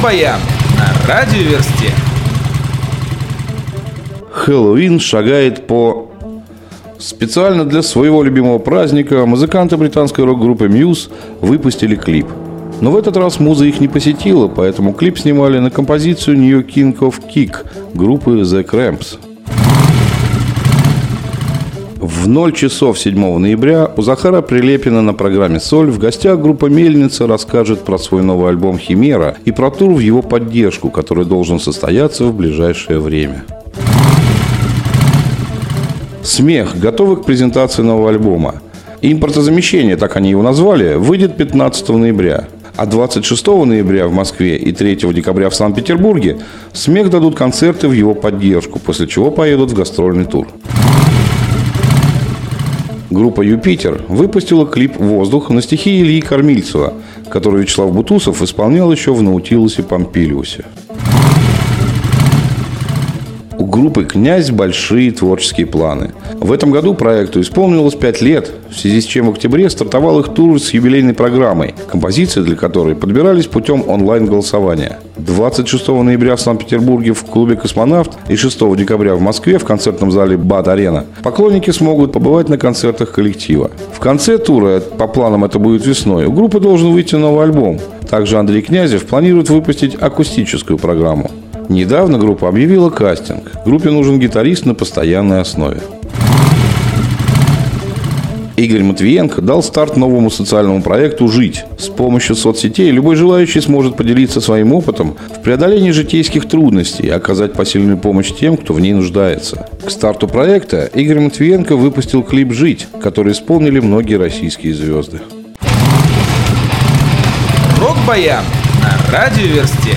Рок-баян на радиоверсте. Хэллоуин шагает по... Специально для своего любимого праздника музыканты британской рок-группы Muse выпустили клип. Но в этот раз муза их не посетила, поэтому клип снимали на композицию New King of Kick группы The Cramps. В 0 часов 7 ноября у Захара Прилепина на программе «Соль» в гостях группа «Мельница» расскажет про свой новый альбом «Химера» и про тур в его поддержку, который должен состояться в ближайшее время. «Смех» готовы к презентации нового альбома. Импортозамещение, так они его назвали, выйдет 15 ноября. А 26 ноября в Москве и 3 декабря в Санкт-Петербурге «Смех» дадут концерты в его поддержку, после чего поедут в гастрольный тур. Группа «Юпитер» выпустила клип «Воздух» на стихи Ильи Кормильцева, который Вячеслав Бутусов исполнял еще в «Наутилусе Помпилиусе». Группы «Князь» большие творческие планы. В этом году проекту исполнилось 5 лет, в связи с чем в октябре стартовал их тур с юбилейной программой, композиции для которой подбирались путем онлайн-голосования. 26 ноября в Санкт-Петербурге в клубе «Космонавт» и 6 декабря в Москве в концертном зале «Бат-Арена» поклонники смогут побывать на концертах коллектива. В конце тура, по планам это будет весной, у группы должен выйти новый альбом. Также Андрей Князев планирует выпустить акустическую программу. Недавно группа объявила кастинг. Группе нужен гитарист на постоянной основе. Игорь Матвиенко дал старт новому социальному проекту «Жить». С помощью соцсетей любой желающий сможет поделиться своим опытом в преодолении житейских трудностей и оказать посильную помощь тем, кто в ней нуждается. К старту проекта Игорь Матвиенко выпустил клип «Жить», который исполнили многие российские звезды. Рок-баян на радиоверсте.